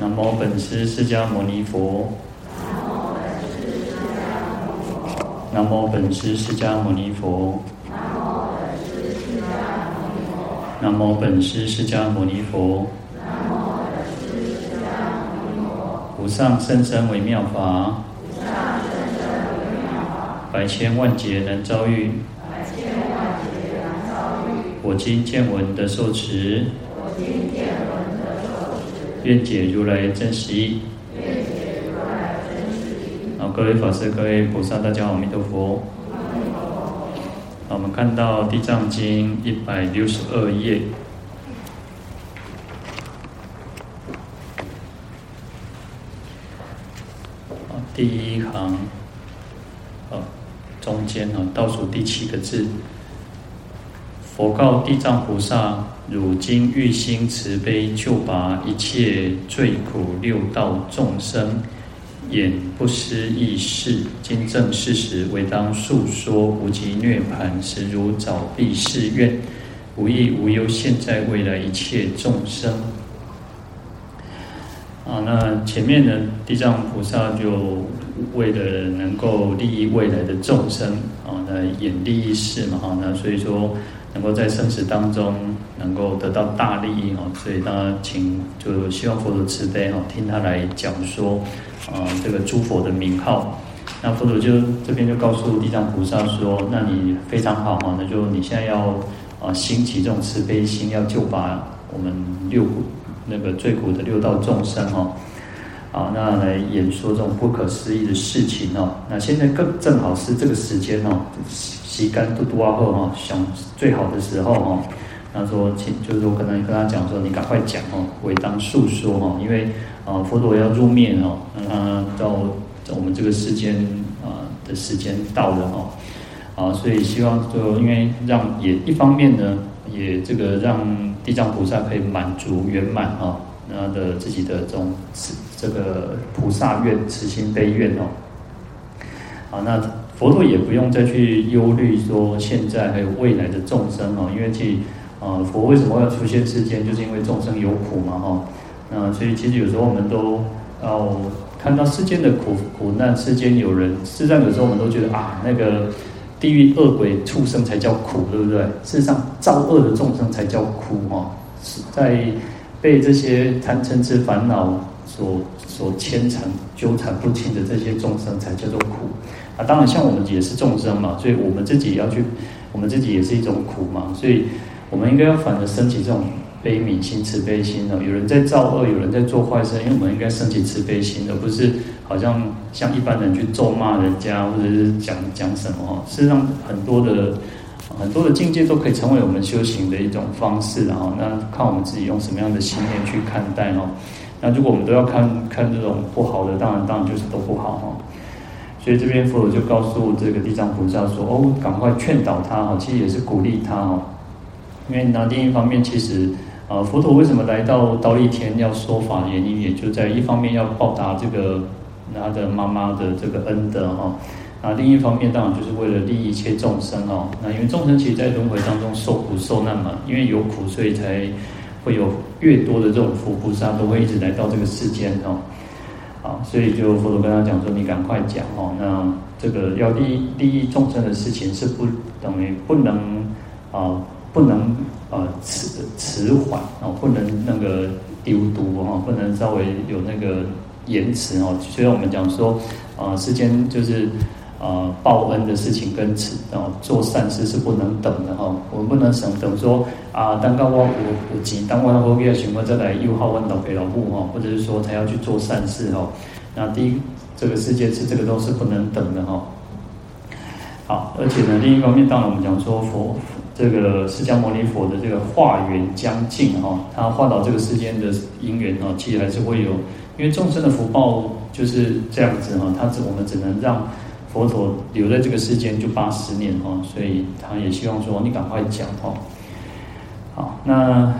南无本师释迦牟尼佛。南无本师释迦牟尼佛。南无本师释迦牟尼佛。无上甚深微妙法。百千万劫难遭遇。我今见闻得受持。愿解如来真实义。好，各位法师、各位菩萨，大家好，阿弥陀佛。好，我们看到《地藏经》一百六十二页。第一行，中间倒数第七个字。佛告地藏菩萨：汝今欲心慈悲，救拔一切罪苦六道众生，演不思议事。今正事时，唯当述说无极涅槃，实如早毕誓愿，无益无忧，现在未来一切众生。啊，那前面呢，地藏菩萨就为了能够利益未来的众生，啊，那演利益事嘛，哈，那所以说。能够在生死当中能够得到大利益哈，所以他请就希望佛陀慈悲哈，听他来讲说，啊这个诸佛的名号。那佛陀就这边就告诉地藏菩萨说，那你非常好哈，那就你现在要啊兴起这种慈悲心，要救拔我们六那个最苦的六道众生哈，啊那来演说这种不可思议的事情哦。那现在更正好是这个时间哦。时间都多后哈，想最好的时候哈，他说请就是我可能跟他讲说，你赶快讲哦，为当诉说哈，因为啊佛陀要入灭哦，嗯到我们这个世间啊的时间到了哈，啊所以希望就因为让也一方面呢，也这个让地藏菩萨可以满足圆满哈，他的自己的这种这个菩萨愿慈心悲愿哦，啊那。佛陀也不用再去忧虑说现在还有未来的众生哦，因为其啊佛为什么要出现世间，就是因为众生有苦嘛哈。那所以其实有时候我们都要看到世间的苦苦难，世间有人，事实上有时候我们都觉得啊，那个地狱恶鬼畜生才叫苦，对不对？事实上造恶的众生才叫苦哈，在被这些贪嗔痴烦恼所所牵缠、纠缠不清的这些众生才叫做苦。啊，当然，像我们也是众生嘛，所以我们自己要去，我们自己也是一种苦嘛，所以我们应该要反着升起这种悲悯心、慈悲心哦。有人在造恶，有人在做坏事，因为我们应该升起慈悲心，而不是好像像一般人去咒骂人家，或者是讲讲什么哦。事实上，很多的很多的境界都可以成为我们修行的一种方式，然后那看我们自己用什么样的心念去看待哦。那如果我们都要看看这种不好的，当然当然就是都不好哈。所以这边佛陀就告诉这个地藏菩萨说：“哦，赶快劝导他哈，其实也是鼓励他哈。因为那另一方面，其实啊，佛陀为什么来到忉利天要说法，原因也就在一方面要报答这个他的妈妈的这个恩德哈。那另一方面，当然就是为了利益一切众生哦。那因为众生其实，在轮回当中受苦受难嘛，因为有苦，所以才会有越多的这种佛菩萨都会一直来到这个世间哦。”啊，所以就佛陀跟他讲说：“你赶快讲哦，那这个要利益利益众生的事情是不等于不能啊，不能呃迟迟缓哦，不能那个丢毒哈，不能稍微有那个延迟哦。所以我们讲说啊，世间就是。啊，报恩的事情跟此啊做善事是不能等的哈，我们不能等等说啊，当告我我我急，当我后面想要再来又好问老给老母哈，或者是说才要去做善事哈。那第一，这个世界是这个都是不能等的哈。好，而且呢，另一方面，当然我们讲说佛这个释迦牟尼佛的这个化缘将尽哈，他化导这个世间的因缘哦，其实还是会有，因为众生的福报就是这样子哈，他只我们只能让。佛陀留在这个世间就八十年哦，所以他也希望说你赶快讲哦。好，那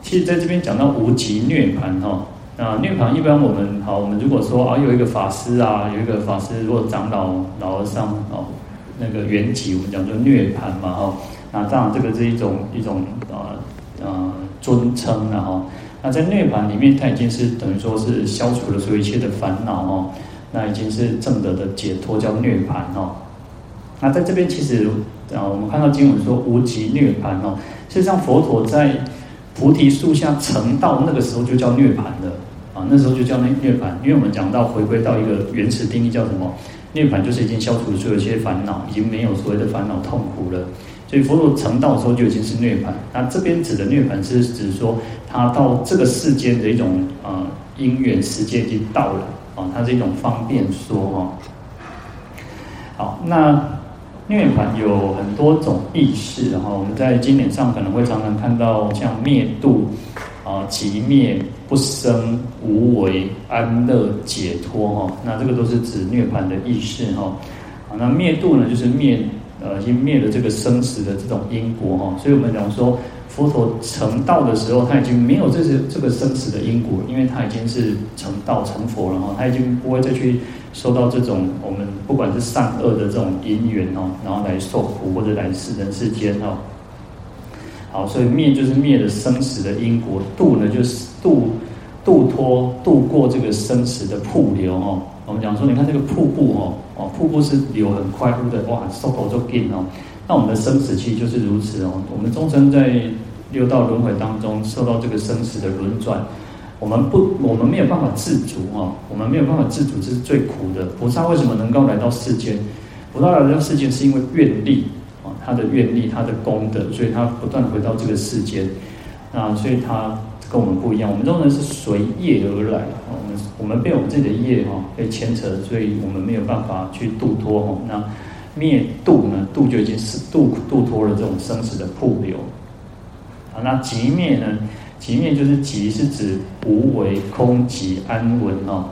其实在这边讲到无极涅槃哈，那涅槃一般我们好，我们如果说啊有一个法师啊，有一个法师，如果长老老和尚哦，那个圆寂，我们讲说涅槃嘛哈，那当然这个是一种一种啊啊尊称然后那在涅槃里面，它已经是等于说是消除了所有一切的烦恼哦，那已经是正德的解脱，叫涅槃哦。那在这边其实啊，我们看到经文说无极涅槃哦，事实上佛陀在菩提树下成道那个时候就叫涅槃的啊，那时候就叫涅涅槃，因为我们讲到回归到一个原始定义叫什么？涅槃就是已经消除所有一些烦恼，已经没有所谓的烦恼痛苦了。所以佛陀成道的时候就已经是涅槃。那这边指的涅槃是指说他到这个世间的一种呃因缘时间已经到了啊，它是一种方便说哈。好，那涅槃有很多种意思哈，我们在经典上可能会常常看到像灭度。啊，即灭不生无为安乐解脱哈，那这个都是指涅槃的意思哈。那灭度呢，就是灭呃，已经灭了这个生死的这种因果哈。所以我们讲说，佛陀成道的时候，他已经没有这些这个生死的因果，因为他已经是成道成佛了哈，他已经不会再去受到这种我们不管是善恶的这种因缘哦，然后来受苦或者来世人世间哦。好，所以灭就是灭了生死的因果，度呢就是度度脱度过这个生死的瀑流哦。我们讲说，你看这个瀑布哦，哦，瀑布是流很快速的，哇，速度就紧哦。那我们的生死期就是如此哦。我们众生在六道轮回当中受到这个生死的轮转，我们不，我们没有办法自足哦，我们没有办法自足，这是最苦的。菩萨为什么能够来到世间？菩萨来到世间是因为愿力啊。他的愿力，他的功德，所以他不断回到这个世间。那所以他跟我们不一样，我们众人是随业而来。我们我们被我们自己的业哈被牵扯，所以我们没有办法去度脱哈。那灭度呢？度就已经是度度脱了这种生死的瀑流。那寂灭呢？寂灭就是寂是指无为空寂安稳哦。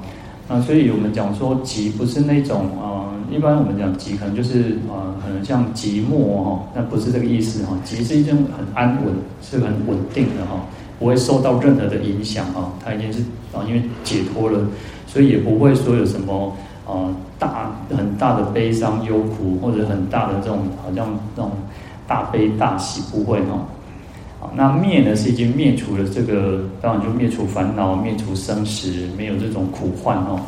那所以我们讲说寂不是那种啊。一般我们讲极，可能就是啊，可能像寂寞哈，那不是这个意思哈。寂是一种很安稳，是很稳定的哈，不会受到任何的影响哈。它已经是啊，因为解脱了，所以也不会说有什么啊大很大的悲伤忧苦，或者很大的这种好像那种大悲大喜不会哈。啊，那灭呢是已经灭除了这个，当然就灭除烦恼，灭除生死，没有这种苦患哦。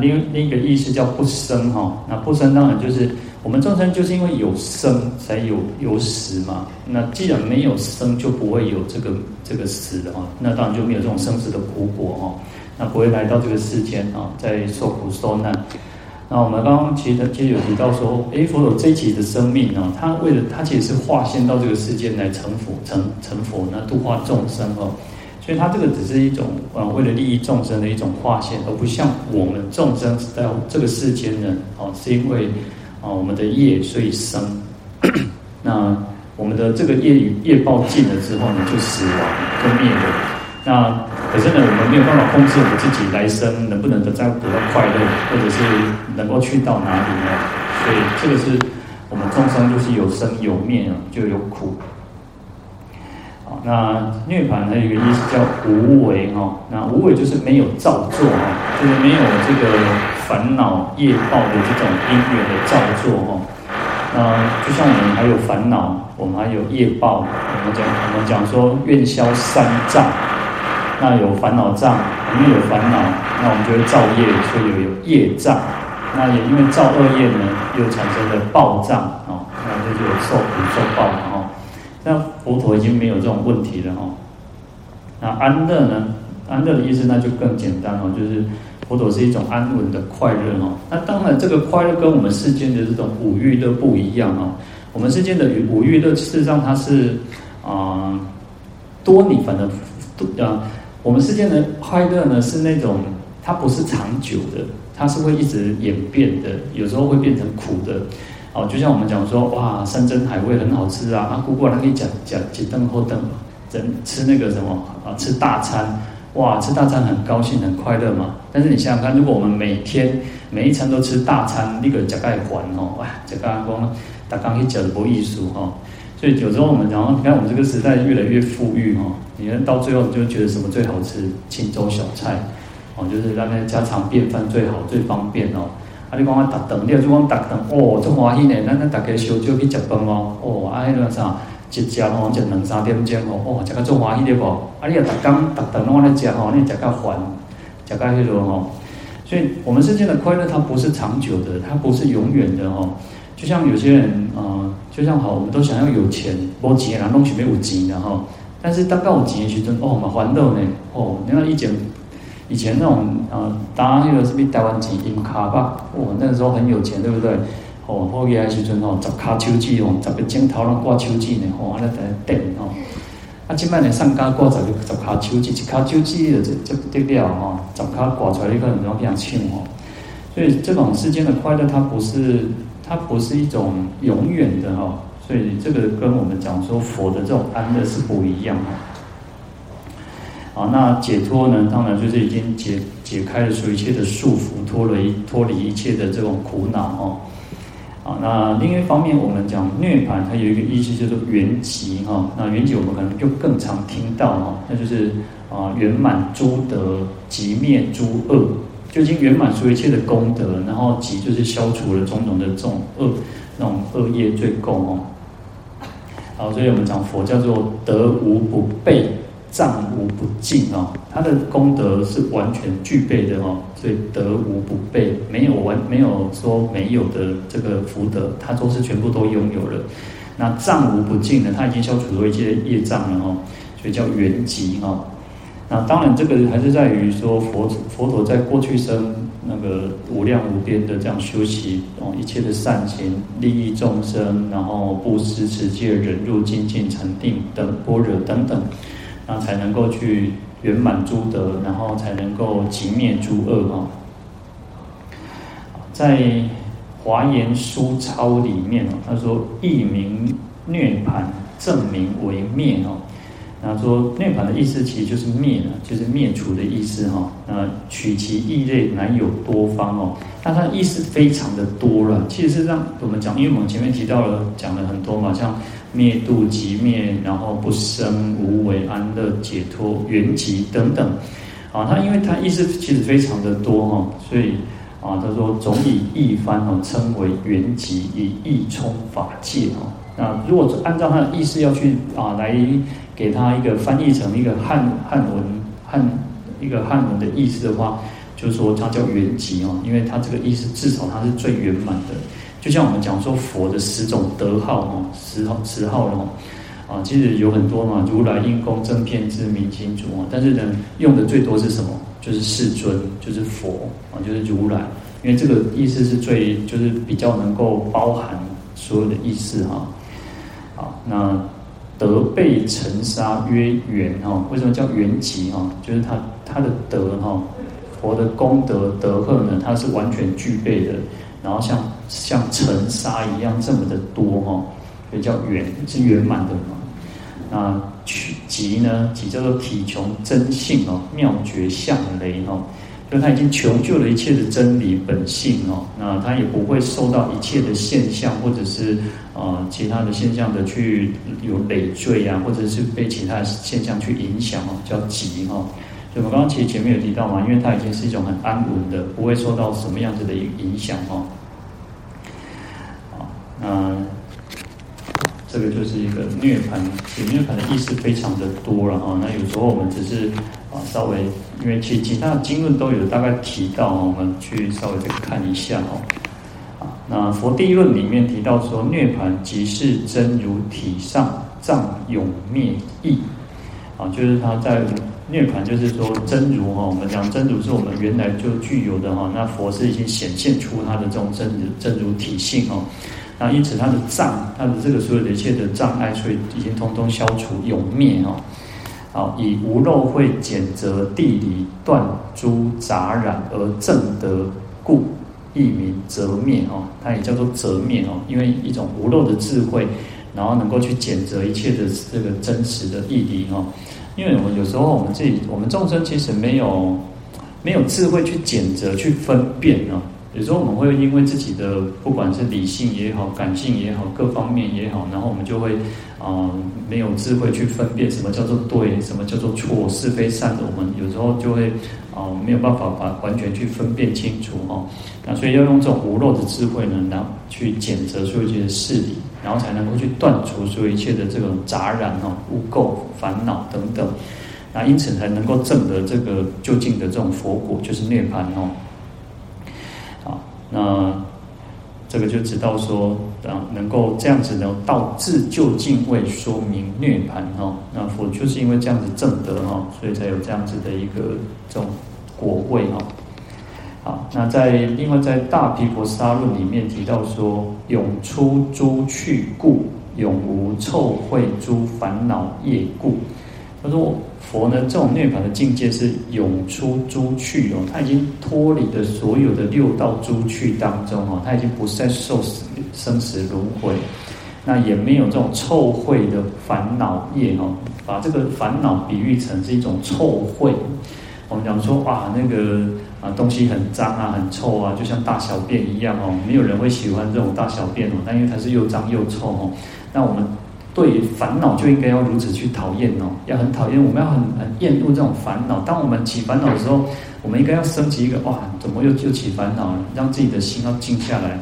另另一个意思叫不生哈，那不生当然就是我们众生就是因为有生才有有死嘛。那既然没有生，就不会有这个这个死的哈。那当然就没有这种生死的苦果哈。那不会来到这个世间啊，在受苦受难。那我们刚刚其实其实有提到说，诶，佛陀这一集的生命啊，他为了他其实是化现到这个世间来成佛成成佛，那度化众生哦。所以他这个只是一种啊，为了利益众生的一种化现，而不像我们众生在这个世间呢，哦，是因为啊我们的业所以生。那我们的这个业业报尽了之后呢，就死亡跟灭了。那可是呢，我们没有办法控制我们自己来生能不能得再得到快乐，或者是能够去到哪里呢？所以这个是我们众生就是有生有灭啊，就有苦。那涅槃还有一个意思叫无为哈，那无为就是没有造作哈，就是没有这个烦恼业报的这种因缘的造作哈。那就像我们还有烦恼，我们还有业报，我们讲我们讲说愿消三障，那有烦恼障，我们有烦恼，那我们就会造业，所以有业障。那也因为造恶业呢，又产生了报障啊，那这就有受苦受报哦。那佛陀已经没有这种问题了哈。那安乐呢？安乐的意思那就更简单哦，就是佛陀是一种安稳的快乐哈。那当然，这个快乐跟我们世间的这种五欲乐不一样哦。我们世间的五欲乐，事实上它是啊多你反正啊，我们世间的快乐呢是那种它不是长久的，它是会一直演变的，有时候会变成苦的。哦，就像我们讲说，哇，山珍海味很好吃啊！啊，姑姑他可以讲讲几顿后顿，整吃那个什么啊，吃大餐，哇，吃大餐很高兴很快乐嘛。但是你想想看，如果我们每天每一餐都吃大餐，那个吃盖还哦，哇，这个光打刚一讲的不艺术哈。所以有时候我们讲，你看我们这个时代越来越富裕哈，你看到最后你就觉得什么最好吃？清粥小菜，哦，就是那边家常便饭最好最方便哦。啊！你讲我打灯，你要就讲打灯哦，这欢喜呢。那那大家烧酒去食饭哦。哦，啊，迄个啥一食吼，食两三点钟哦，哦，食到足欢喜的无？啊，你若逐工逐顿拢安尼食吼，你食到烦，食到迄种吼。所以，我们世间的快乐，它不是长久的，它不是永远的哦。就像有些人，啊、呃，就像好，我们都想要有钱，无钱人拢想要有钱的吼。但是当到有钱的时阵，哦，嘛烦恼呢，哦，你看以前，以前那种，呃，打那个什么台湾钱印卡吧，哦，那个时候很有钱，对不对？哦，好个时阵吼，十卡手指哦，十个镜头拢挂手指呢，吼，安尼在顶吼。啊，即摆呢上加挂十个十卡手指，一卡手指就就得了吼，十卡挂出来一个人拢变轻吼。所以这种世间的快乐，它不是，它不是一种永远的哈。所以这个跟我们讲说佛的这种安乐是不一样的。好，那解脱呢，当然就是已经解解开了所有一切的束缚，脱离脱离一切的这种苦恼哦。啊，那另一方面，我们讲涅槃，它有一个意思叫做圆寂哈。那圆寂我们可能就更常听到哈，那就是啊圆满诸德，即灭诸恶，就已经圆满所有一切的功德，然后寂就是消除了种种的这种恶那种恶业罪垢哦。好，所以我们讲佛叫做德无不备。障无不尽哦，他的功德是完全具备的哦，所以德无不备，没有完没有说没有的这个福德，他都是全部都拥有了。那障无不尽呢，他已经消除了一些业障了哦，所以叫圆寂哈。那当然这个还是在于说佛佛陀在过去生那个无量无边的这样修习哦，一切的善行利益众生，然后布施持戒忍辱精进禅定等般若等等。那才能够去圆满诸德，然后才能够寂灭诸恶哈。在《华严书钞》里面哦，他说：“一名涅槃，正名为灭哦。”那说涅槃的意思其实就是灭了，就是灭除的意思哈。那取其异类，乃有多方哦。那它的意思非常的多了。其实是让我们讲，因为我们前面提到了讲了很多嘛，像。灭度即灭，然后不生无为安乐解脱圆寂等等，啊，他因为他意思其实非常的多哈，所以啊，他说总以一翻哦称为圆寂，以一充法界哦。那如果按照他的意思要去啊来给他一个翻译成一个汉汉文汉一个汉文的意思的话，就是说它叫圆寂哦，因为它这个意思至少它是最圆满的。就像我们讲说佛的十种德号哦，十号十号了啊，其实有很多嘛，如来应供正遍知明清楚啊，但是呢，用的最多是什么？就是世尊，就是佛啊，就是如来，因为这个意思是最，就是比较能够包含所有的意思哈。好，那德被尘沙曰圆哈，为什么叫圆寂哈？就是他他的德哈，佛的功德德贺呢，它是完全具备的。然后像像尘沙一样这么的多哈，所以叫圆是圆满的嘛。那取寂呢？寂叫做体穷真性哦，妙绝相雷哦，因为他已经求救了一切的真理本性哦。那他也不会受到一切的现象或者是呃其他的现象的去有累赘啊，或者是被其他现象去影响哦，叫寂哈。我刚刚其实前面有提到嘛，因为它已经是一种很安稳的，不会受到什么样子的影响哦。好，那这个就是一个涅槃，涅槃的意思非常的多了哈。那有时候我们只是啊稍微，因为其其他的经论都有大概提到，我们去稍微再看一下哦。啊，那佛地论里面提到说，涅槃即是真如体上障永灭意啊，就是他在。涅槃就是说真如哈，我们讲真如是我们原来就具有的哈，那佛是已经显现出他的这种真如真如体性哦，那因此他的障，他的这个所有的一切的障碍，所以已经通通消除永灭哦。好，以无漏慧减则地理断诸杂染而证得故，亦名则灭哦，它也叫做则灭哦，因为一种无漏的智慧，然后能够去减则一切的这个真实的义理哦。因为我们有时候我们自己，我们众生其实没有没有智慧去检择、去分辨啊。有时候我们会因为自己的不管是理性也好、感性也好、各方面也好，然后我们就会啊、没有智慧去分辨什么叫做对，什么叫做错，是非善的。我们有时候就会啊、没有办法把完全去分辨清楚哦。那所以要用这种无漏的智慧呢，然后去检测所有一切的事理，然后才能够去断除所有一切的这种杂染哦、污垢、烦恼等等。那因此才能够证得这个究竟的这种佛果，就是涅槃哦。那。这个就知道说，啊，能够这样子呢，到自究竟位说明涅槃哈。那佛就是因为这样子证得哈，所以才有这样子的一个这种果位哈。好，那在另外在大毗婆沙论里面提到说，永出诸去故，永无臭秽诸烦恼业故。他说。佛呢，这种涅槃的境界是永出诸趣哦，他已经脱离了所有的六道诸趣当中哦，他已经不再受生死轮回，那也没有这种臭秽的烦恼业哦，把这个烦恼比喻成是一种臭秽。我们讲说哇，那个啊东西很脏啊，很臭啊，就像大小便一样哦，没有人会喜欢这种大小便哦，但因为它是又脏又臭哦，那我们。对烦恼就应该要如此去讨厌哦，要很讨厌，我们要很很厌恶这种烦恼。当我们起烦恼的时候，我们应该要升起一个哇，怎么又就起烦恼了？让自己的心要静下来。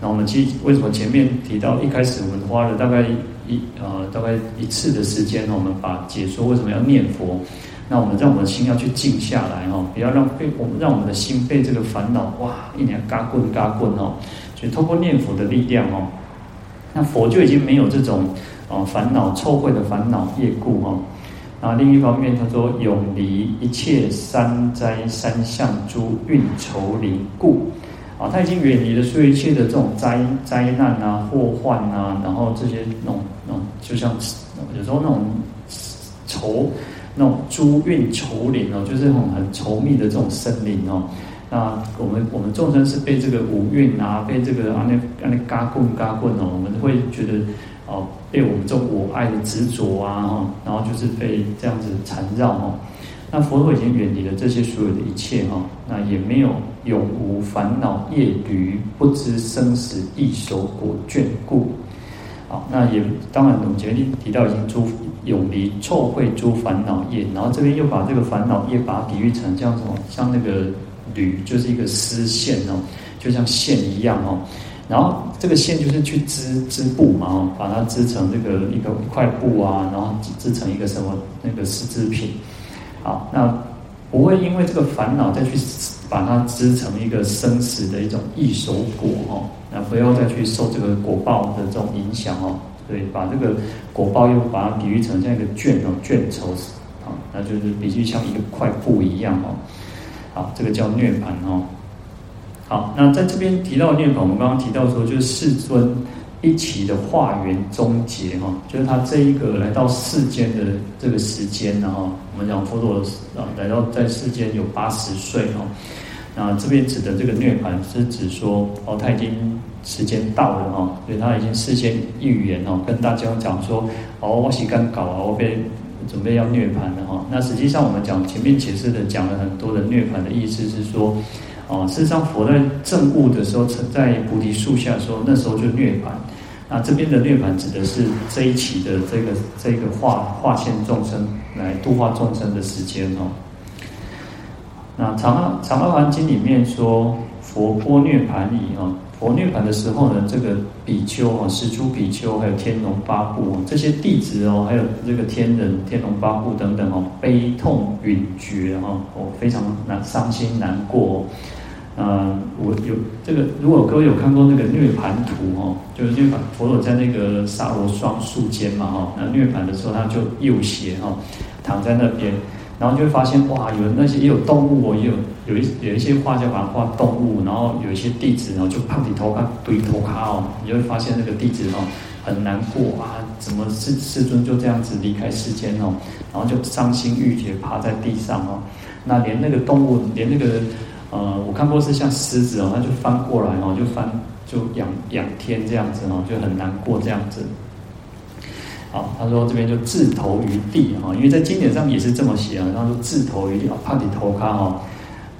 那我们其实为什么前面提到一开始我们花了大概一呃大概一次的时间呢，我们把解说为什么要念佛？那我们让我们的心要去静下来哦，不要让被我们让我们的心被这个烦恼哇一年嘎棍嘎棍哦。所以通过念佛的力量哦，那佛就已经没有这种。哦，烦恼臭秽的烦恼业故哈，那另一方面他说永离一切三灾三相诸运愁林故，啊，他已经远离了所有一切的这种灾灾难啊、祸患啊，然后这些那种那种就像有时候那种愁那种诸运愁林哦，就是那种很稠密的这种森林哦。那我们我们众生是被这个五蕴啊，被这个啊那啊那嘎棍嘎棍哦，我们会觉得。哦，被我们这种我爱的执着啊，哈，然后就是被这样子缠绕哈。那佛陀已经远离了这些所有的一切哈，那也没有永无烦恼业侣，不知生死异熟果眷顾。好，那也当然我们前面提到已经诸永离臭秽诸烦恼业，然后这边又把这个烦恼业把它比喻成这样子，像那个侣就是一个丝线哦，就像线一样哦。然后这个线就是去织织布嘛，把它织成这个一个一块布啊，然后织成一个什么那个丝织品，好，那不会因为这个烦恼再去把它织成一个生死的一种异熟果哦，那不要再去受这个果报的这种影响哦，对，把这个果报又把它比喻成像一个绢哦，绢绸啊，那就是比喻像一个块布一样哦，好，这个叫涅槃哦。好，那在这边提到的涅槃，我们刚刚提到说，就是世尊一起的化缘终结哈，就是他这一个来到世间的这个时间呢哈，我们讲佛陀啊来到在世间有八十岁哈，那这边指的这个涅槃是指说哦，他已经时间到了哈，所以他已经事先预言哦，跟大家讲说哦，我时间到啊，我被准备要涅槃了哈。那实际上我们讲前面解释的讲了很多的涅槃的意思是说。哦，事实上，佛在证悟的时候，在菩提树下说，那时候就涅槃。那这边的涅槃指的是这一期的这个这个化化现众生来度化众生的时间哦。那《长阿长阿含经》里面说，佛波涅槃已哦，佛涅槃的时候呢，这个比丘哦，十诸比丘还有天龙八部，这些弟子哦，还有这个天人、天龙八部等等哦，悲痛惋绝哈，哦，非常难伤心难过。呃，我有这个，如果各位有看过那个涅槃图哦，就是涅槃佛陀在那个沙罗双树间嘛哈，那涅槃的时候他就右斜哈，躺在那边，然后就会发现哇，有那些也有动物哦，也有有一有一些画家把它画动物，然后有一些弟子然后就胖底头卡堆头卡哦，你就会发现那个弟子哦很难过啊，怎么世世尊就这样子离开世间哦，然后就伤心欲绝趴在地上哦，那连那个动物连那个。呃，我看过是像狮子哦，它就翻过来哦，就翻就仰仰天这样子哦，就很难过这样子。好，他说这边就置头于地哈，因为在经典上也是这么写啊。他说置头于地啊，帕底头卡哈，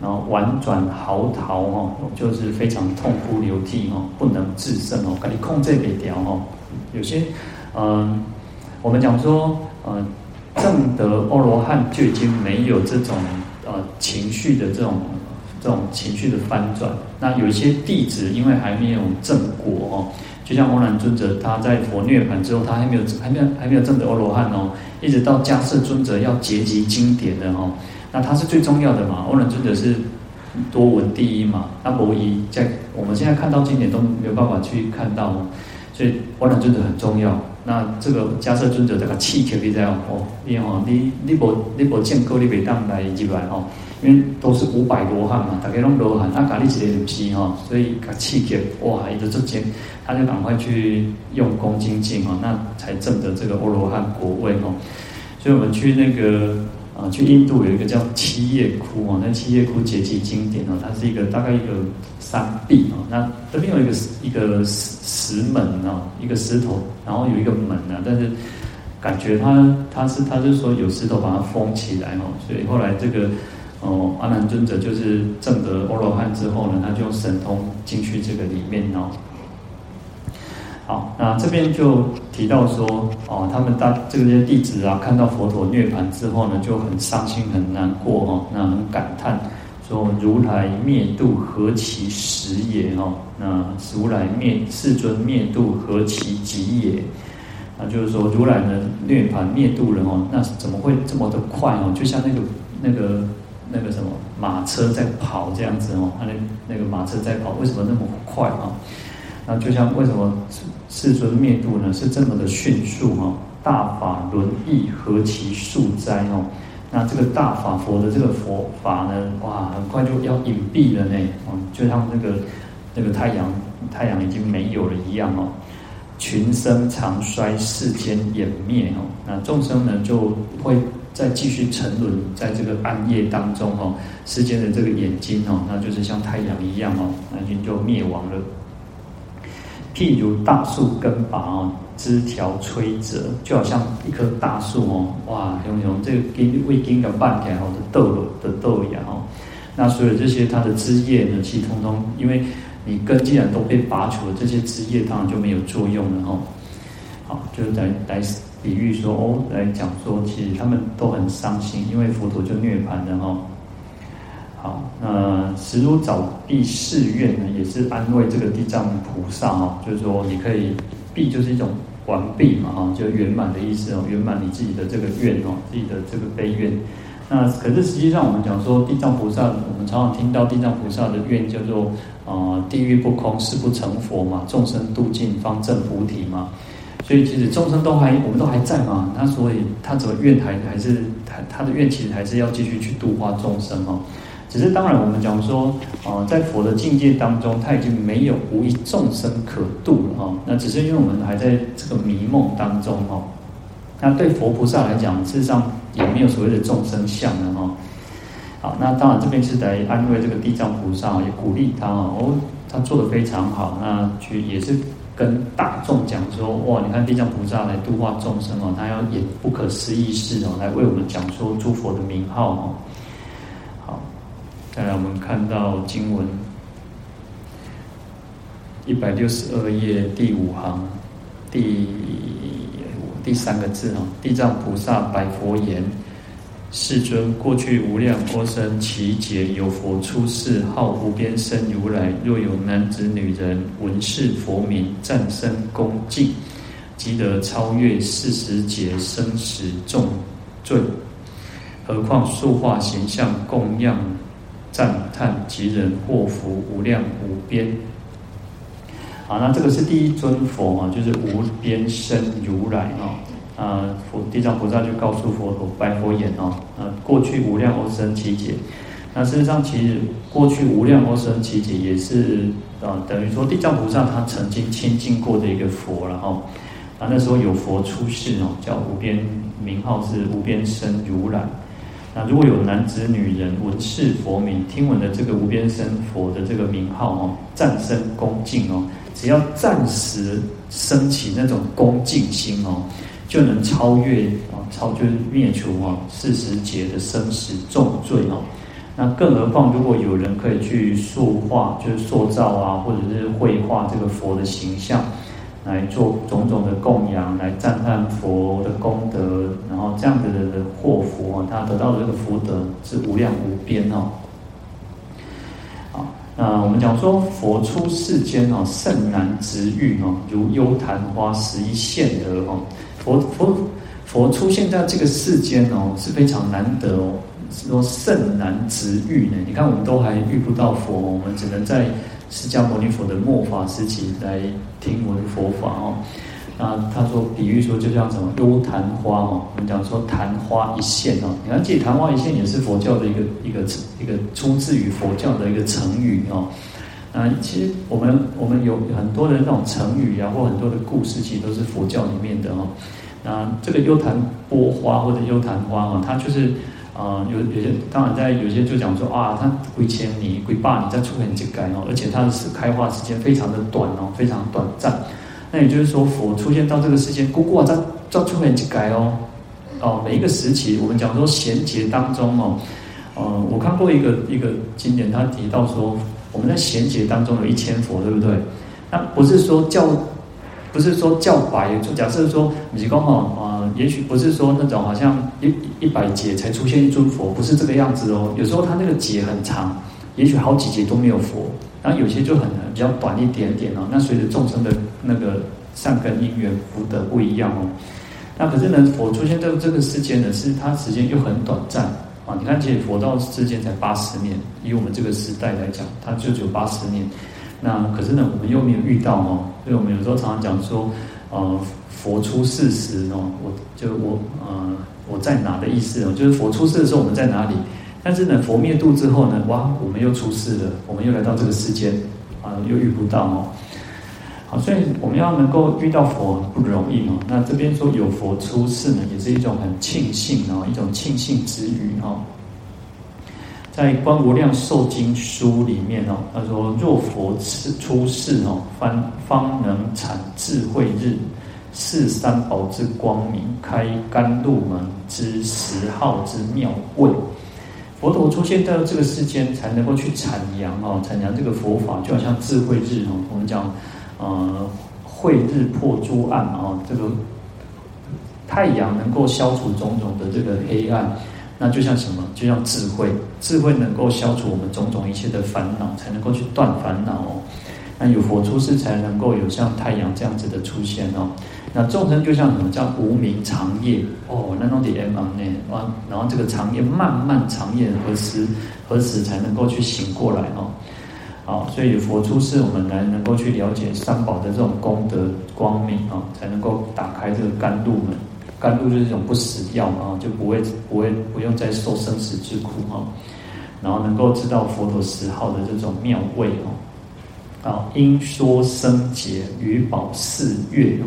然后婉转嚎啕哈，就是非常痛哭流涕哈，不能自胜哦，赶紧控制北调哈。有些嗯、我们讲说呃，正得阿罗汉就已经没有这种呃。情绪的这种这种情绪的翻转。那有一些弟子因为还没有证果哦，就像阿难尊者，他在佛涅槃之后，他还没有还没有还没有证得阿罗汉哦，一直到迦叶尊者要结集经典的哦，那他是最重要的嘛，阿难尊者是多闻第一嘛，那摩一在我们现在看到经典都没有办法去看到哦，所以阿难尊者很重要。那这个迦叶尊者这个气结，你知道哦，因为哦，你你无你无见过，你袂当来入来哦，因为都是五百罗汉嘛，大家拢罗汉，那咖喱一个不是哦，所以个气球哇，一直做精，他就赶快去用功精进哦，那才证得这个欧罗汉果位哦。所以我们去那个啊，去印度有一个叫七叶窟哦，那七叶窟结集经典哦，它是一个大概一个。山壁哦，那这边有一个一个石石门哦，一个石头，然后有一个门啊，但是感觉它它是它就是说有石头把它封起来哦，所以后来这个哦阿难尊者就是证得阿罗汉之后呢，他就用神通进去这个里面哦。好，那这边就提到说哦，他们大这些弟子啊，看到佛陀涅槃之后呢，就很伤心很难过哦，那很感叹。说如来灭度何其时也哦，那如来灭世尊灭度何其急也？那就是说如来呢涅槃灭度了哦，那怎么会这么的快哦？就像那个那个那个什么马车在跑这样子哦，那那个马车在跑，为什么那么快啊？那就像为什么世尊灭度呢？是这么的迅速哦？大法轮翳何其速哉哦？那这个大法佛的这个佛法呢，哇，很快就要隐蔽了呢，哦，就像那个那个太阳，太阳已经没有了一样哦，群生长衰，世间湮灭哦，那众生呢就会再继续沉沦在这个暗夜当中哦，世间的这个眼睛哦，那就是像太阳一样哦，那已经就灭亡了。譬如大树根拔哦。枝条摧折，就好像一棵大树哦，哇，用用这个根未根的半条的豆的豆芽哦，那所有这些它的枝叶呢，其实通通，因为你根既然都被拔除了，这些枝叶当然就没有作用了哦。好，就是来来比喻说哦，来讲说，其实他们都很伤心，因为佛陀就涅槃了哦。好，那实如早毕誓愿呢，也是安慰这个地藏菩萨哦，就是说你可以。毕就是一种完毕嘛，哈，就圆满的意思哦，圆满你自己的这个愿哦，自己的这个悲愿。那可是实际上我们讲说地藏菩萨，我们常常听到地藏菩萨的愿叫做啊，地狱不空，誓不成佛嘛，众生度尽方证菩提嘛。所以其实众生都还，我们都还在嘛，那所以他怎么愿还还是他他的愿其实还是要继续去度化众生哦。只是当然，我们讲说，啊，在佛的境界当中，他已经没有无一众生可度了哈。那只是因为我们还在这个迷梦当中哈。那对佛菩萨来讲，事实上也没有所谓的众生相了哈。好，那当然这边是来安慰这个地藏菩萨，也鼓励他哦，他做得非常好。那去也是跟大众讲说，哇，你看地藏菩萨来度化众生哦，他要演不可思议事哦，来为我们讲说诸佛的名号哦。再来，我们看到经文一百六十二页第五行第第三个字哦，地藏菩萨白佛言：“世尊，过去无量阿僧只劫，有佛出世，号无边身如来。若有男子女人闻是佛名，赞声恭敬，即得超越四十劫生死重罪。何况塑化形象供养。”赞叹其人祸福无量无边。好，那这个是第一尊佛啊，就是无边身如来啊。啊，佛地藏菩萨就告诉佛陀，白佛言哦，啊，过去无量阿僧只劫。那事实上，其实过去无量阿僧只劫也是啊，等于说地藏菩萨他曾经亲近过的一个佛了哈。啊，那时候有佛出世哦，叫无边，名号是无边身如来。那如果有男子女人闻是佛名，听闻的这个无边身佛的这个名号哦，赞声恭敬哦，只要暂时升起那种恭敬心哦，就能超越啊，超就是灭除啊四十劫的生死重罪哦。那更何况如果有人可以去塑化，就是塑造啊，或者是绘画这个佛的形象，来做种种的供养，来赞叹佛的功德，然后这样的人的祸福啊，他得到的这个福德是无量无边哦。好，那我们讲说佛出世间哦，甚难值遇哦，如幽昙花十一现得哦。佛佛佛出现在这个世间哦，是非常难得哦，是说甚难值遇呢。你看我们都还遇不到佛，我们只能在。释迦牟尼佛的末法时期来听闻佛法哦，那他说比喻说就像什么幽昙花哦，我们讲说昙花一现哦，你看这昙花一现也是佛教的一个一个一个出自于佛教的一个成语哦。那其实我们我们有很多的那种成语啊，或很多的故事，其实都是佛教里面的哦。那这个幽昙波花或者幽昙花哦，它就是。啊、有有些当然在有些就讲说啊，它归千年、归百年再出现一改哦，而且它的开花时间非常的短哦，非常短暂。那也就是说，佛出现到这个世间，姑姑啊，再再出现一改哦。哦，每一个时期，我们讲说贤劫当中哦，呃，我看过一个一个经典，他提到说，我们在贤劫当中有一千佛，对不对？那不是说叫，不是说叫白，就假设说你是讲哦。也许不是说那种好像一一百劫才出现一尊佛，不是这个样子哦。有时候他那个劫很长，也许好几劫都没有佛。然后有些就很比较短一点点哦。那随着众生的那个善根因缘福德不一样哦。那可是呢，佛出现在这个世间呢，是它时间又很短暂啊。你看，其实佛道世间才八十年，以我们这个时代来讲，它就只有八十年。那可是呢，我们又没有遇到哦。所以我们有时候常常讲说，呃。佛出世时哦，我就我呃我在哪的意思哦，就是佛出世的时候我们在哪里？但是呢，佛灭度之后呢，哇，我们又出世了，我们又来到这个世间啊，又遇不到哦。好，所以我们要能够遇到佛不容易哦。那这边说有佛出世呢，也是一种很庆幸哦，一种庆幸之余哦。在《观无量寿经书》里面哦，他说：若佛出世哦，方方能产智慧日。是三宝之光明，开甘露门之十号之妙问。佛陀出现在这个世间，才能够去阐扬哦，阐扬这个佛法，就好像智慧日哦。我们讲，呃，慧日破诸暗哦，这个太阳能够消除种种的这个黑暗，那就像什么？就像智慧，智慧能够消除我们种种一切的烦恼，才能够去断烦恼哦。那有佛出世，才能够有像太阳这样子的出现哦。那众生就像什么叫无明长夜哦，那种的 M 呢？啊，然后这个长夜漫漫长夜何时何时才能够去醒过来哦？好，所以佛出世，我们来能够去了解三宝的这种功德光明啊，才能够打开这个甘露门。甘露就是一种不死药啊，就不会不会不用再受生死之苦哈。然后能够知道佛陀十号的这种妙味哦。啊，应说生解与宝四月哦。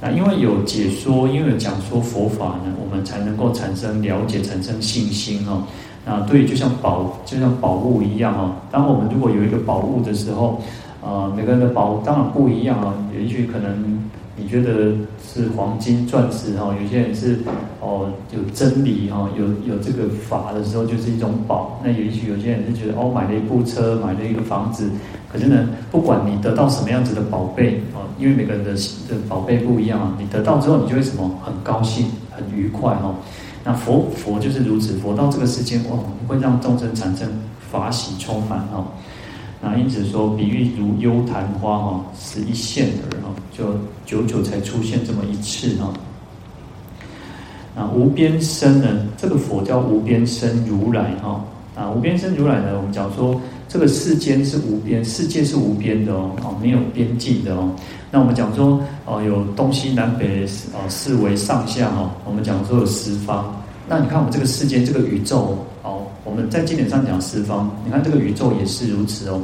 那因为有解说，因为有讲说佛法呢，我们才能够产生了解，产生信心哦。那对，就像宝，就像宝物一样哦。当我们如果有一个宝物的时候，呃，每个人的宝物当然不一样啊。也许可能你觉得是黄金钻石哈，有些人是哦有真理哈，有有这个法的时候就是一种宝。那也许有些人是觉得哦，买了一部车，买了一个房子。可是呢，不管你得到什么样子的宝贝哦，因为每个人的的宝贝不一样啊，你得到之后，你就会什么很高兴、很愉快哦。那佛佛就是如此，佛到这个世间哦，会让众生产生法喜充满哦。那因此说，比喻如幽昙花哦，是一现而哦，就久久才出现这么一次哦。那无边身呢？这个佛叫无边身如来哈。啊，无边身如来呢，我们讲说。这个世间是无边，世界是无边的哦，哦，没有边境的哦。那我们讲说，哦，有东西南北哦，四维上下哦。我们讲说有十方。那你看我们这个世间，这个宇宙，我们在经典上讲四方。你看这个宇宙也是如此哦。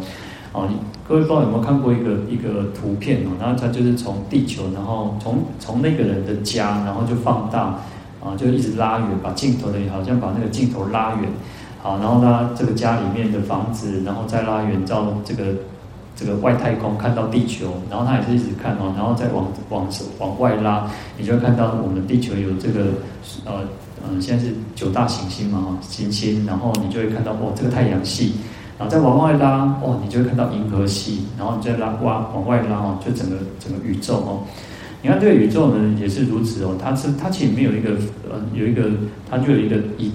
哦，各位不知道有没有看过一个一个图片哦？然后它就是从地球，然后从从那个人的家，然后就放大啊，就一直拉远，把镜头的好像把那个镜头拉远。好，然后他这个家里面的房子，然后再拉远到这个这个外太空，看到地球，然后他也是一直看哦，然后再往往往外拉，你就会看到我们地球有这个呃嗯、呃，现在是九大行星嘛，行星，然后你就会看到哦，这个太阳系，然后再往外拉，哦，你就会看到银河系，然后你再拉哇往外拉哦，就整个整个宇宙哦。你看这个宇宙呢也是如此哦，它是它其实没有一个呃有一个它就有一个以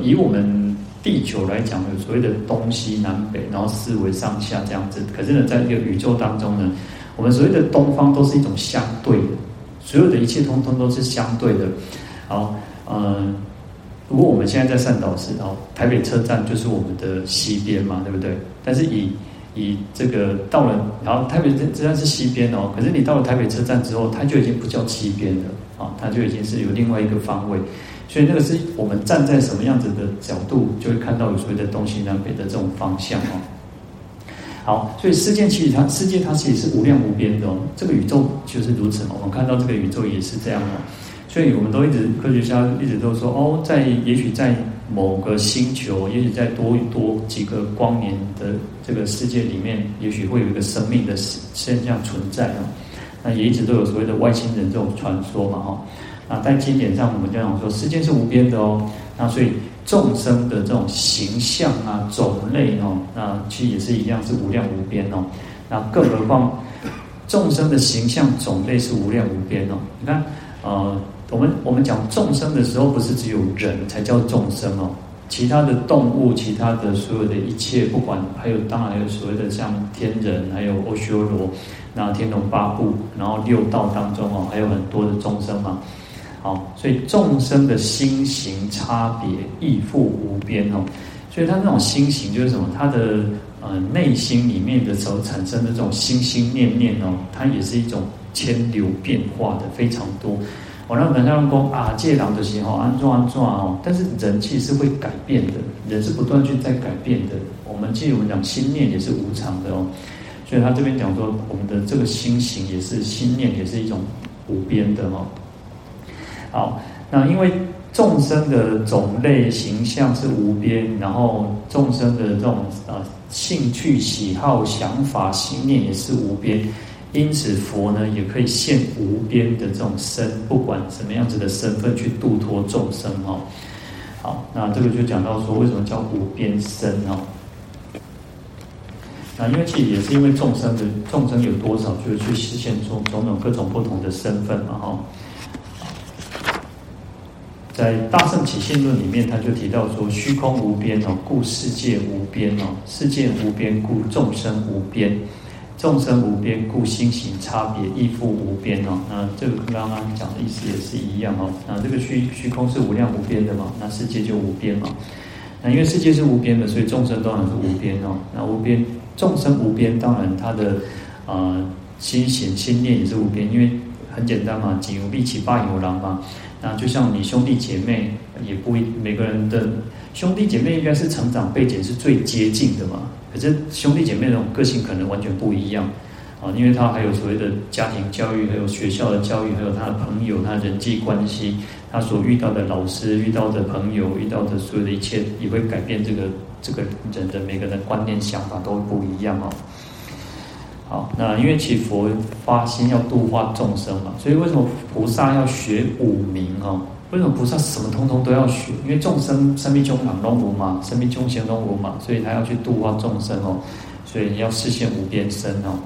以我们地球来讲有所谓的东西南北，然后四维上下这样子。可是呢，在这个宇宙当中呢，我们所谓的东方都是一种相对的，所有的一切通通都是相对的。好，嗯。如果我们现在在善导寺，哦，台北车站就是我们的西边嘛，对不对？但是以以这个到了，然后台北车站是西边哦，可是你到了台北车站之后，它就已经不叫西边了，啊，它就已经是有另外一个方位。所以那个是我们站在什么样子的角度，就会看到有所谓的东西南北的这种方向哦。好，所以世界其实它世界它其实是无量无边的哦，这个宇宙就是如此嘛。我们看到这个宇宙也是这样哦。所以我们都一直科学家一直都说哦，在也许在某个星球，也许在多多几个光年的这个世界里面，也许会有一个生命的现象存在啊。那也一直都有所谓的外星人这种传说嘛哈。那在经典上，我们就讲说，世界是无边的哦。那所以众生的这种形象啊、种类哦，那其实也是一样是无量无边哦。那更何况众生的形象种类是无量无边哦。你看，呃。我们我们讲众生的时候，不是只有人才叫众生哦，其他的动物，其他的所有的一切，不管还有当然还有所谓的像天人，还有阿修罗，那天龙八部，然后六道当中哦，还有很多的众生嘛。好，所以众生的心行差别亦复无边哦。所以他那种心行就是什么？他的呃内心里面的时候产生的这种心心念念哦，它也是一种迁流变化的非常多。我让人家讲啊，借狼的时候安装安装哦，但是人气是会改变的，人是不断去在改变的。我们记得我们讲心念也是无常的哦，所以他这边讲说，我们的这个心行也是心念，也是一种无边的哦。好，那因为众生的种类形象是无边，然后众生的这种呃兴趣喜好想法心念也是无边。因此，佛呢也可以现无边的这种身，不管什么样子的身份去度脱众生哦。好，那这个就讲到说，为什么叫无边身哦？那因为其实也是因为众生的众生有多少，就会去实现出种种各种不同的身份嘛哈。在《大圣起信论》里面，他就提到说：虚空无边哦，故世界无边哦；世界无边，故众生无边。众生无边，故心行差别亦复无边哦。那这个跟刚刚讲的意思也是一样哦。那这个虚虚空是无量无边的嘛？那世界就无边嘛？那因为世界是无边的，所以众生当然是无边哦。那无边众生无边，当然他的呃心行心念也是无边，因为很简单嘛，己有必其爸有狼嘛。那就像你兄弟姐妹，也不一每个人的兄弟姐妹应该是成长背景是最接近的嘛。可是兄弟姐妹那种个性可能完全不一样啊，因为他还有所谓的家庭教育，还有学校的教育，还有他的朋友，他人际关系，他所遇到的老师、遇到的朋友、遇到的所有的一切，也会改变这个这个人的每个人的观念想法都不一样哦。好，那因为其佛发心要度化众生嘛，所以为什么菩萨要学五明哦？为什么菩萨什么通通都要学？因为众生生命中很隆无嘛，生命中行隆无嘛，所以他要去度化众生哦，所以要示现无边身哦。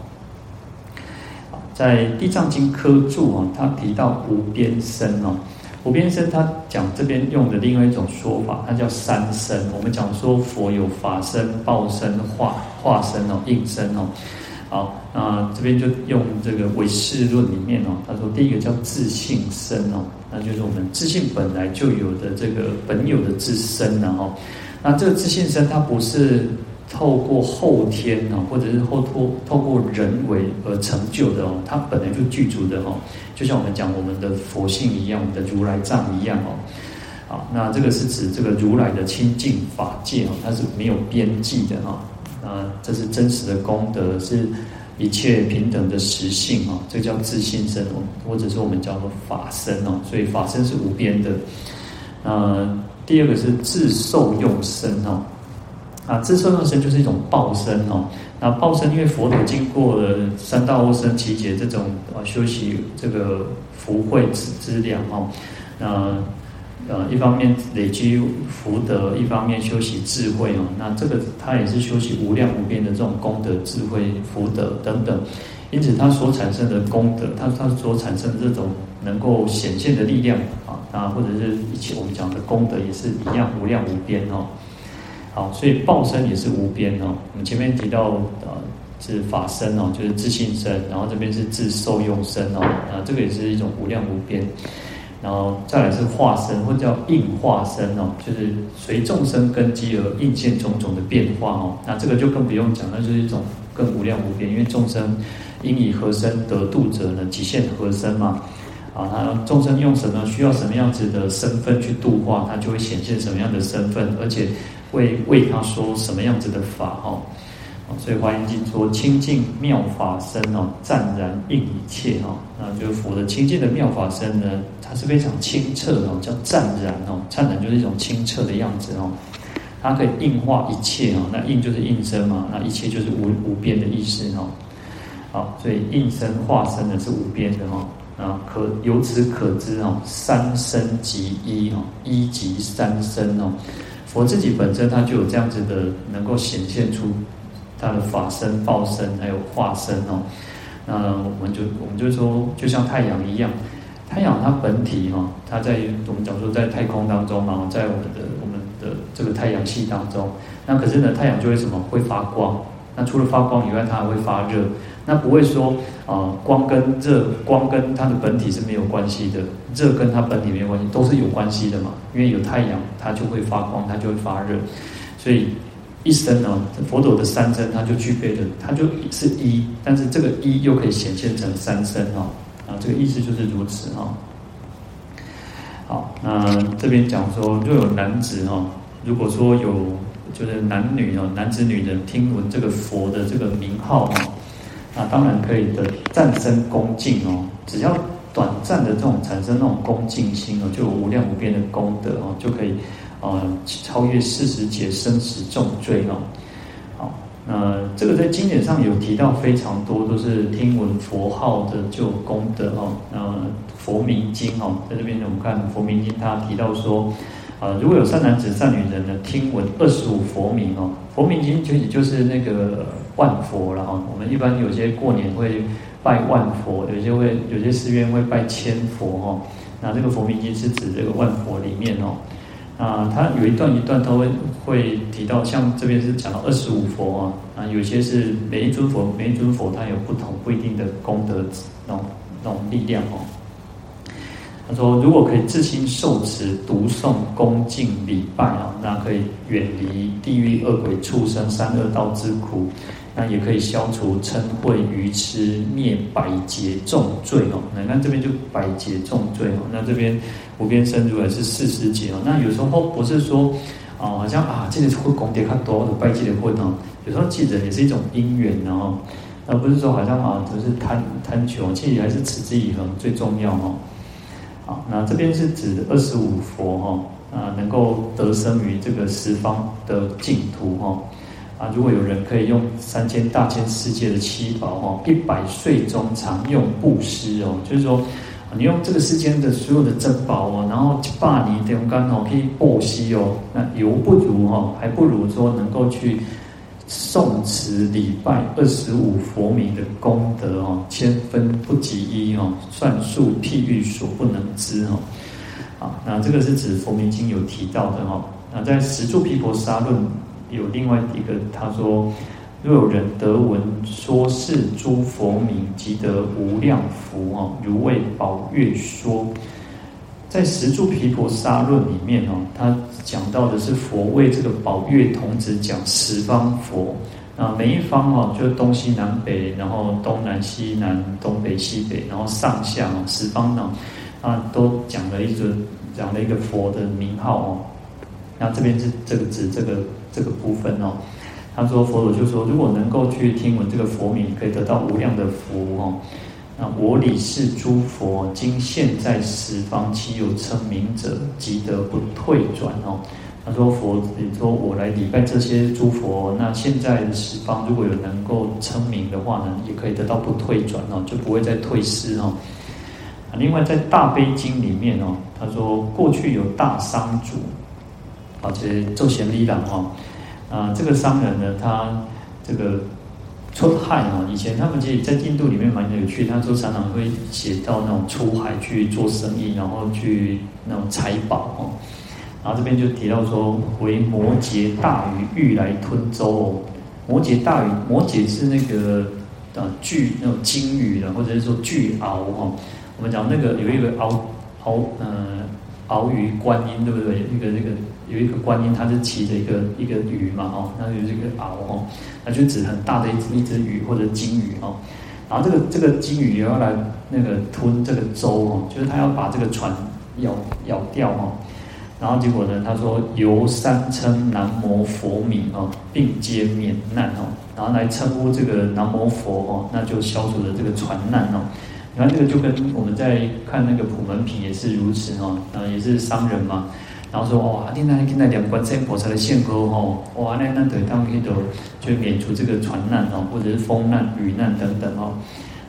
在《地藏经》科注啊，他提到无边身哦，无边身他讲这边用的另外一种说法，它叫三身。我们讲说佛有法身、报身、化化身哦、应身哦。好，那这边就用这个唯识论里面哦，他说第一个叫自性身哦。那就是我们自性本来就有的这个本有的自身，然后，那这个自性身它不是透过后天哦，或者是后透透过人为而成就的哦，它本来就具足的哦，就像我们讲我们的佛性一样，我们的如来藏一样哦。好，那这个是指这个如来的清净法界哦，它是没有边际的哈，啊，这是真实的功德是。一切平等的实性啊，这叫自性身哦，或者是我们叫做法身哦，所以法身是无边的。呃，第二个是自受用身哦，啊，自受用身就是一种报身哦。那报身因为佛陀经过了三大阿僧只劫这种啊修习这个福慧之之粮哦，那呃，一方面累积福德，一方面修习智慧哦。那这个他也是修习无量无边的这种功德、智慧、福德等等。因此，他所产生的功德，他他所产生的这种能够显现的力量啊，啊，或者是一切我们讲的功德，也是一样无量无边哦。好，所以报身也是无边哦。我们前面提到呃，是法身哦，就是自性身，然后这边是自受用身哦，啊，这个也是一种无量无边。然后再来是化身，或者叫应化身哦，就是随众生根基而应现种种的变化哦。那这个就更不用讲，那就是一种更无量无边，因为众生应以何身得度者呢？即现何身嘛。啊，他众生用什么需要什么样子的身份去度化，他就会显现什么样的身份，而且。会为他说什么样子的法哦，所以《华严经》说清净妙法身哦，湛然应一切哦，那就是佛的清净的妙法身呢，它是非常清澈哦，叫湛然哦，湛然就是一种清澈的样子哦，它可以应化一切哦，那应就是应身嘛，那一切就是无无边的意思哦，好，所以应身化身呢是无边的哦，啊，可由此可知哦，三身即一哦，一即三身哦。佛自己本身，他就有这样子的，能够显现出他的法身、报身，还有化身哦。那我们就我们就说，就像太阳一样，太阳它本体哈，它在我们讲说在太空当中嘛，在我们的我们的这个太阳系当中，那可是呢，太阳就会什么会发光？那除了发光以外，它还会发热。那不会说啊，光跟热，光跟它的本体是没有关系的，热跟它本体没有关系，都是有关系的嘛。因为有太阳，它就会发光，它就会发热。所以一生呢，佛陀的三身，它就具备了，它就是一，但是这个一又可以显现成三身哦。啊，这个意思就是如此哈。好，那这边讲说，若有男子哈，如果说有就是男女哦，男子女人听闻这个佛的这个名号哦。那当然可以的，暂生恭敬哦。只要短暂的这种产生那种恭敬心哦，就有无量无边的功德哦，就可以啊超越四十劫生死重罪哦。好，那这个在经典上有提到非常多，都是听闻佛号的就功德哦。那佛名经哦，在这边我们看佛名经，他提到说。啊，如果有善男子、善女人呢，听闻二十五佛名哦，佛名经其实就是那个万佛了哈。我们一般有些过年会拜万佛，有些会有些寺院会拜千佛哈。那这个佛名经是指这个万佛里面哦。啊，他有一段一段他会会提到，像这边是讲到二十五佛啊，啊，有些是每一尊佛每一尊佛它有不同不一定的功德那种那种力量哦。他说：“如果可以自心受持、读诵、恭敬、礼拜啊，那可以远离地狱、恶鬼、畜生、三恶道之苦，那也可以消除嗔恚、愚痴，灭百劫重罪哦。那那这边就百劫重罪哦。那这边无边生如来是四十劫哦。那有时候不是说啊，好像啊，这个会功德较多拜这个佛哦。有时候记得也是一种因缘哦，而不是说好像啊，只是贪贪求，其实还是持之以恒最重要哦。”好，那这边是指二十五佛哈，啊，能够得生于这个十方的净土哈，啊，如果有人可以用三千大千世界的七宝哈，一百岁中常用布施哦，就是说，你用这个世间的所有的珍宝哦，然后把你的肝哦可以布施哦，那犹不如哦，还不如说能够去。诵持礼拜二十五佛名的功德哦，千分不及一哦，算数譬喻所不能知哦。啊，那这个是指佛名经有提到的哈。那在十住毗婆沙论有另外一个，他说：若有人得闻说是诸佛名，即得无量福哦，如为宝月说。在十住毗婆沙论里面哦，他讲到的是佛为这个宝月童子讲十方佛，啊，每一方哦，就东西南北，然后东南西南，东北西北，然后上下哦，十方呢，啊，都讲了一个讲了一个佛的名号哦。那这边是这个指这个这个部分哦。他说佛陀就说，如果能够去听闻这个佛名，可以得到无量的福哦。那我礼是诸佛，今现在十方，其有称名者，即得不退转哦。他说佛，你说我来礼拜这些诸佛，那现在十方如果有能够称名的话呢，也可以得到不退转哦，就不会再退失哦。另外在大悲经里面哦，他说过去有大商主，啊，其实做贤利郎哦，啊，这个商人呢，他这个出海哦，以前他们其实，在印度里面蛮有趣，他说常常会写到那种出海去做生意，然后去那种采宝哦，然后这边就提到说，为摩羯大鱼欲来吞舟哦，摩羯大鱼，摩羯是那个啊巨那种鲸鱼的，或者是说巨鳌哈。我们讲那个有一个鳌鳌呃鳌鱼观音对不对？一个那个有一个观音，它是骑着一个一个鱼嘛哦，那就是一个鳌哦，那就指很大的一只一只鱼或者鲸鱼哦。然后这个这个鲸鱼也要来那个吞这个舟哦，就是它要把这个船咬咬掉哦。然后结果呢，他说由三称南无佛名哦，并皆免难哦，然后来称呼这个南无佛哦，那就消除了这个船难哦。你看这个就跟我们在看那个普门品也是如此哈，啊也是商人嘛，然后说哇，现在现在两观世音菩萨的现歌哈，哇那那对他们可以都就免除这个船难哦，或者是风难、雨难等等哈，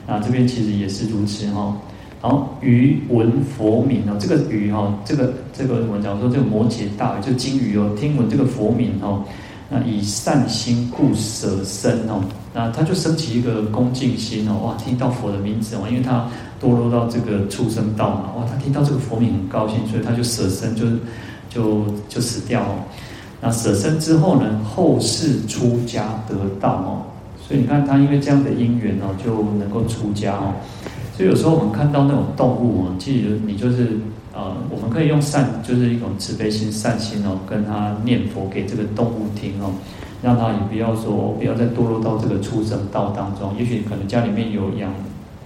那这边其实也是如此哈。然后鱼闻佛名哦，这个鱼哈，这个这个我们讲说这个摩羯大鱼就金鱼哦，听闻这个佛名哦。那以善心故舍身哦，那他就升起一个恭敬心哦，哇，听到佛的名字哦，因为他堕落到这个畜生道嘛，哇，他听到这个佛名很高兴，所以他就舍身就是就就死掉哦。那舍身之后呢，后世出家得道哦，所以你看他因为这样的因缘哦，就能够出家哦。所以有时候我们看到那种动物哦，其实你就是。呃，我们可以用善，就是一种慈悲心、善心哦，跟他念佛给这个动物听哦，让他也不要说不要再堕落到这个畜生道当中。也许可能家里面有养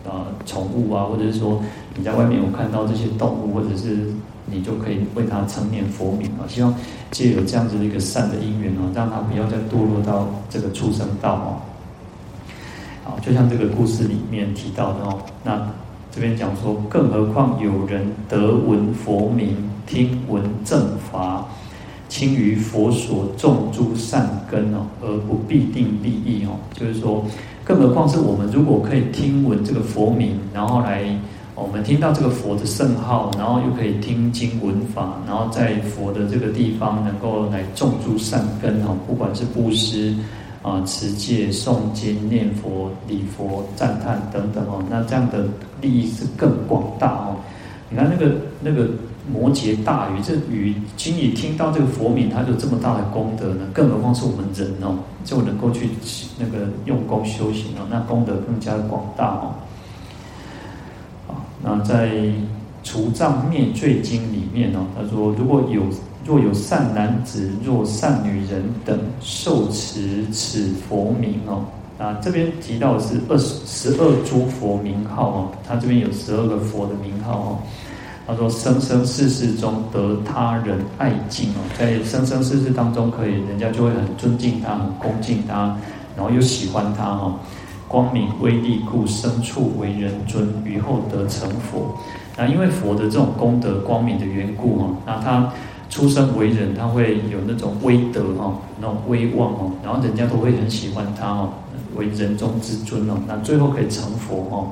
呃宠物啊，或者是说你在外面有看到这些动物，或者是你就可以为他称念佛名啊。希望借有这样子的一个善的因缘哦，让他不要再堕落到这个畜生道哦。好，就像这个故事里面提到的哦，那。这边讲说，更何况有人得闻佛名，听闻正法，轻于佛所种诸善根哦，而不必定利益哦。就是说，更何况是我们如果可以听闻这个佛名，然后来我们听到这个佛的圣号，然后又可以听经闻法，然后在佛的这个地方能够来种诸善根哦，不管是布施。啊，持戒、诵经、念佛、礼佛、赞叹等等哦，那这样的利益是更广大哦。你看那个那个摩羯大鱼，这鱼轻易听到这个佛名，它就这么大的功德呢，更何况是我们人哦，就能够去那个用功修行哦，那功德更加的广大哦。那在《除障灭罪经》里面哦，他说如果有。若有善男子，若善女人等受持此佛名哦，啊，这边提到的是二十十二诸佛名号哦，他这边有十二个佛的名号哦。他说生生世世中得他人爱敬哦，在生生世世当中，可以人家就会很尊敬他，很恭敬他，然后又喜欢他哦。光明威力故，生处为人尊，于后得成佛。那因为佛的这种功德光明的缘故哦，那他。出生为人，他会有那种威德哈，那种威望哦，然后人家都会很喜欢他哦，为人中之尊哦，那最后可以成佛哦。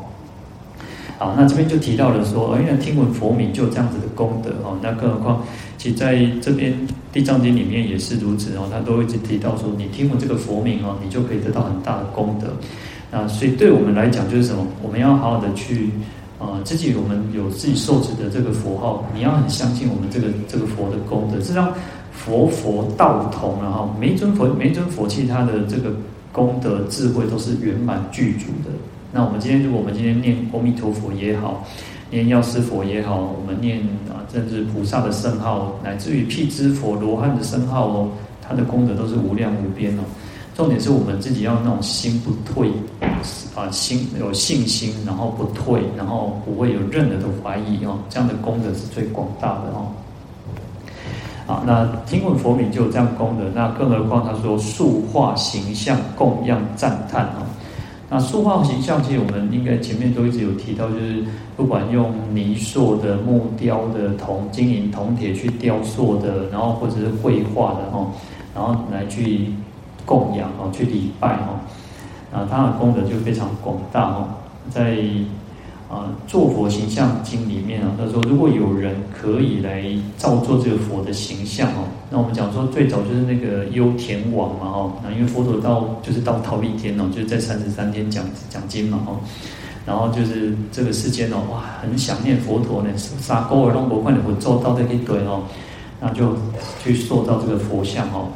好，那这边就提到了说，哎呀，听闻佛名就有这样子的功德哦，那更何况，其实在这边《地藏经》里面也是如此哦，他都一直提到说，你听闻这个佛名哦，你就可以得到很大的功德。那所以对我们来讲，就是什么？我们要好好的去。啊，自己我们有自己受持的这个佛号，你要很相信我们这个这个佛的功德，是让佛佛道同，然后每一尊佛每一尊佛器，它的这个功德智慧都是圆满具足的。那我们今天，如果我们今天念阿弥陀佛也好，念药师佛也好，我们念啊，甚至菩萨的圣号，乃至于辟支佛罗汉的圣号哦，它的功德都是无量无边哦。重点是我们自己要那种心不退，啊，心有信心，然后不退，然后不会有任何的怀疑哦，这样的功德是最广大的哦。啊，那听闻佛名就有这样功德，那更何况他说塑化形象供养赞叹哦。那塑化形象，其实我们应该前面都一直有提到，就是不管用泥塑的、木雕的、铜、金银、铜铁去雕塑的，然后或者是绘画的哦，然后来去。供养哦，去礼拜哦，啊，他的功德就非常广大哦。在啊，《做佛形象经》里面啊，他说如果有人可以来造作这个佛的形象哦，那我们讲说最早就是那个优田王嘛哦，那因为佛陀到就是到忉利天哦，就是在三十三天讲讲经嘛哦，然后就是这个世间哦，哇，很想念佛陀呢，杀勾尔龙婆快点佛做到这一堆哦，那就去塑造这个佛像哦，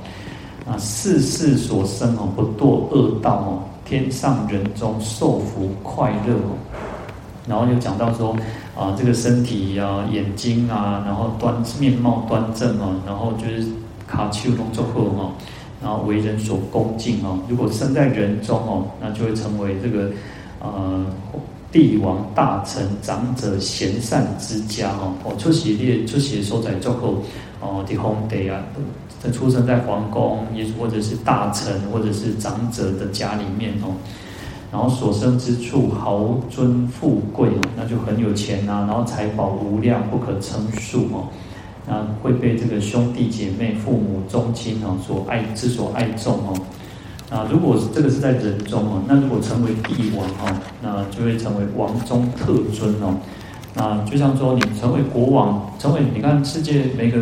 啊，世事所生哦，不堕恶道哦，天上人中受福快乐哦。然后又讲到说，啊，这个身体啊，眼睛啊，然后端面貌端正哦，然后就是卡丘龙作鹤哦，然后为人所恭敬哦。如果生在人中哦，那就会成为这个呃帝王大臣长者贤善之家哦。哦，出席列出席所在作鹤哦，的皇帝啊，在出生在皇宫，也或者是大臣或者是长者的家里面哦。然后所生之处豪尊富贵哦，那就很有钱呐、啊。然后财宝无量，不可称数哦。那会被这个兄弟姐妹、父母宗亲哦所爱之所爱重哦。那，如果这个是在人中哦，那如果成为帝王哦，那就会成为王中特尊哦。那就像说你成为国王，成为你看世界每个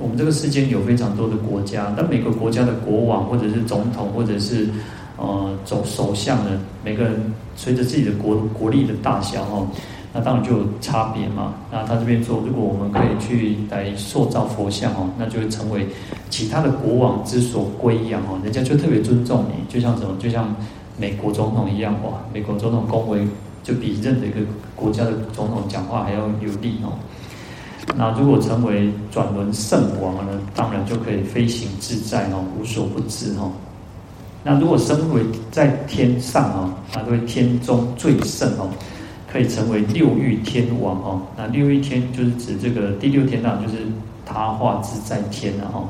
我们这个世间有非常多的国家，但每个国家的国王或者是总统或者是。呃，总首相呢，每个人随着自己的国国力的大小哦，那当然就有差别嘛。那他这边说，如果我们可以去来塑造佛像哦，那就会成为其他的国王之所归仰哦，人家就特别尊重你，就像什么，就像美国总统一样哇，美国总统恭维就比任何一个国家的总统讲话还要有力哦。那如果成为转轮圣王呢，当然就可以飞行自在哦，无所不知哦。那如果升为在天上哦，那这位天中最圣哦，可以成为六欲天王哦。那六欲天就是指这个第六天当就是他化自在天了哦。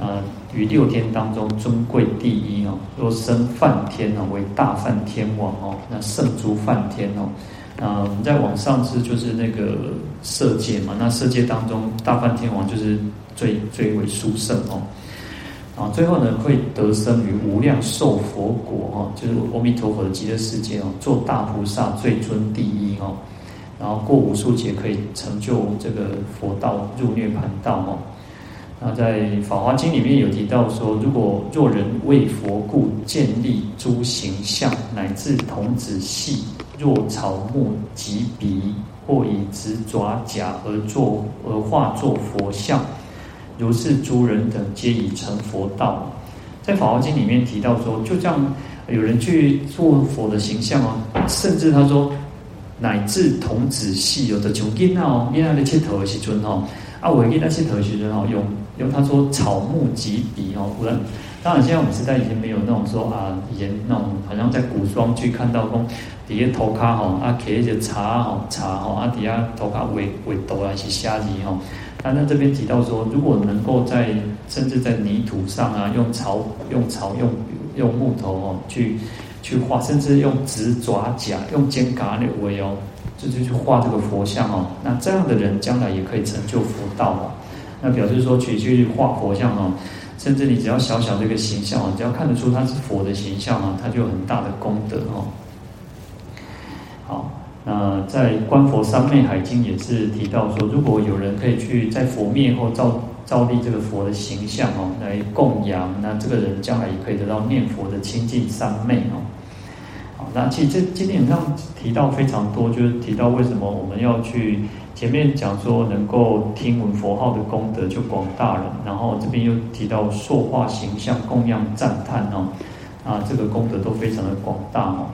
呃，于六天当中尊贵第一哦。若升梵天哦，为大梵天王哦，那圣诸梵天哦。那我们再往上是就是那个色界嘛，那色界当中大梵天王就是最最为殊胜哦。啊，最后呢，会得生于无量寿佛国哦，就是阿弥陀佛的极乐世界哦，做大菩萨最尊第一哦，然后过无数劫可以成就这个佛道入涅槃道哦。那在《法华经》里面有提到说，如果若人为佛故建立诸形象，乃至童子戏，若草木及鼻，或以直爪甲而作而化作佛像。如是诸人等皆已成佛道，在《法华经》里面提到说，就像有人去做佛的形象哦，甚至他说，乃至童子戏有的求经哦，因为那切头的时尊哦，啊，我给那切头的时尊哦，用用他说草木及鼻哦，不然，当然现在我们时代已经没有那种说啊，以前那种好像在古装剧看到说底下头卡吼啊，揢一些茶吼茶吼啊，底下头卡尾尾兜啊一些虾子吼。那那这边提到说，如果能够在甚至在泥土上啊，用草用草用用木头哦，去去画，甚至用直爪甲用尖嘎那围哦，就就去画这个佛像哦。那这样的人将来也可以成就佛道哦。那表示说去去画佛像哦，甚至你只要小小的一个形象啊，只要看得出他是佛的形象啊，他就有很大的功德哦。好。那在《观佛三昧海经》也是提到说，如果有人可以去在佛灭后造造立这个佛的形象哦，来供养，那这个人将来也可以得到念佛的清净三昧哦。好，那其实这今天上提到非常多，就是提到为什么我们要去前面讲说能够听闻佛号的功德就广大了，然后这边又提到塑化形象供养赞叹哦，啊，这个功德都非常的广大哦。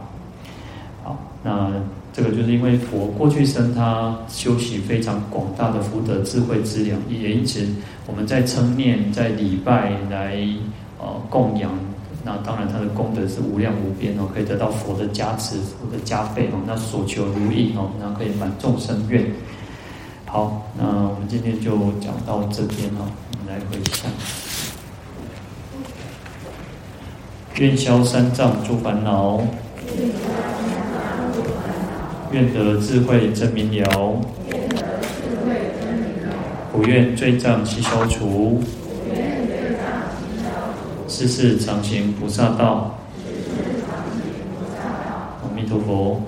好，那。这个就是因为佛过去生他修习非常广大的福德智慧资粮，也因此我们在称念、在礼拜来呃供养，那当然他的功德是无量无边哦，可以得到佛的加持、佛的加被哦，那所求如意哦，那可以满众生愿。好，那我们今天就讲到这边哦，我们来回向，愿消三障诸烦恼。愿得智慧真明了，不愿罪障悉消除，世世常行菩萨道。阿弥陀佛。